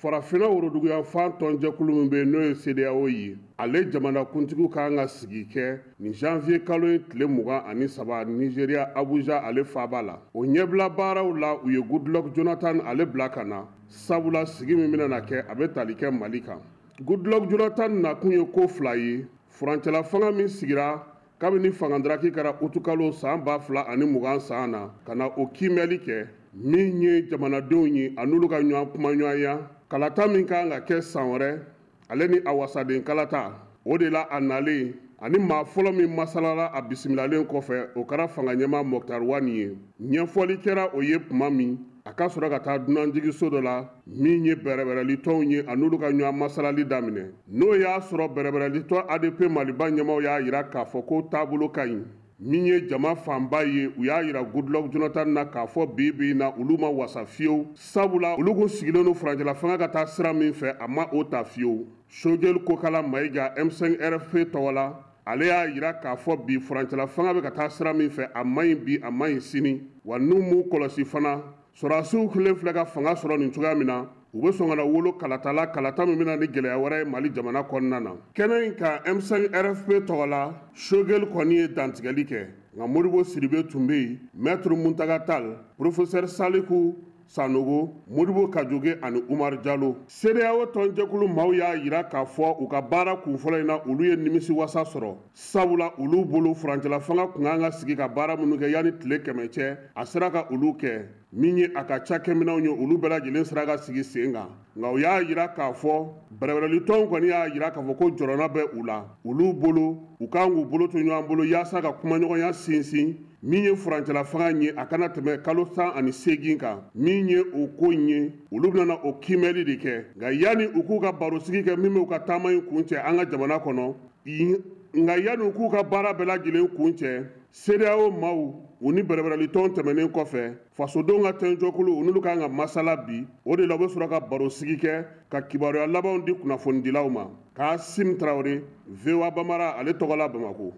Farafinna woroduguya fan tɔnonjɛkulu min bɛ n'o ye sew ye ale jamanakuntigi ka kan ka sigi kɛ nin zfiye kalo ye tile 2ugan ani saba nizeya abuz ale faba la o ɲɛbila baaraw la u ye gulɔ joona tan ale bila ka na sabula sigi min bɛna na kɛ a bɛ tali kɛ mali kan gulɔ joona tan na tun ye ko fila ye furancɛla fanga min sigira kabini fangadaraki kɛra utukalo saan ba fila ani mugan saan na ka na o kiimɛli kɛ min ye jamanadenw ye an'olu ka ɲɔgɔn kumaɲɔgɔnya kalata min ka kan ka kɛ san wɛrɛ ale ni a wasaden kalata o de la a nalen ani maa fɔlɔ min masalala a bisimilalen kɔfɛ o kɛra fanga ɲɛma mɔkitari wani ye ɲɛfɔli kɛra o ye tuma min a ka sɔrɔ ka taa dunanjigiso dɔ la min ye bɛrɛbɛrɛlitɔnw ye a n'olu ka ɲɔgɔn masalali daminɛ n'o y'a sɔrɔ bɛrɛbɛrɛlitɔ adp maliba ɲɛmaw y'a jira k'a fɔ ko taabolo ka ɲi min ye jama fanba ye u y'a jira goodluck jonathan na k'a fɔ bi bi na olu ma wasa fiyewu sabula olu kun sigilen don furancɛla fanga ka taa sira min fɛ a ma o ta fiyewu sojɛli kokala mayiga m5 rfp tɔgɔ la ale y'a jira k'a fɔ bi furancɛla fanga bɛ ka taa sira min fɛ a man ɲi bi a man ɲi sini wa n'u m'u kɔlɔsi fana sɔrɔdasiw kelen filɛ ka fanga sɔrɔ nin cogoya min na u bɛ sɔn ka na wolo kalata la kalata min bɛna ni gɛlɛya wɛrɛ ye mali jamana kɔnɔna na kɛnɛ in ka m5 rfp tɔgɔ la sogel kɔni ye dantigɛli kɛ nka moribo siribe tun bɛ yen mɛtiri muntaga tal porofesɛri saliku Sanogo, Modibo Kajoge ani Umaru Jalo. CEDEAO tɔnjɛkulu maaw y'a jira k'a fɔ u ka baara kunfɔlɔ in na olu ye nimisiwasa sɔrɔ, sabula olu bolo furancɛlafanga tun ka kan ka sigi ka baara minnu kɛ yanni tile kɛmɛ cɛ, a sera ka olu kɛ, min ye a ka cakɛminɛnw ye, olu bɛɛ lajɛlen sera ka sigi sen kan. Nka u y'a jira k'a fɔ, bɛrɛbɛrɛlitɔnw kɔni y'a jira k'a fɔ ko jɔrɔna bɛ u la, olu bolo, u ka kan k'u bolo to ɲɔgɔn bolo yaasa ka kumaɲɔgɔnya sinsin min ye furancɛla fanga in ye a kana tɛmɛ kalo tan ani seegin kan min ye o ko in ye olu bɛna o kiimɛli de kɛ nka yanni u k'u ka barosigi kɛ min bɛ u ka taama in kun cɛ an ka jamana kɔnɔ nka yanni u k'u ka baara bɛɛ lajɛlen kun cɛ CEDEAO maaw u ni bɛrɛbɛrɛlitɔn tɛmɛnen kɔfɛ fasodenw ka tɔnjɔkulu u n'olu ka kan ka masala bi o de la u bɛ sɔrɔ ka barosigi kɛ ka kibaruya labanw di kunnafonidilaw ma k'a sim tarawele voa bamara ale tɔgɔla bamako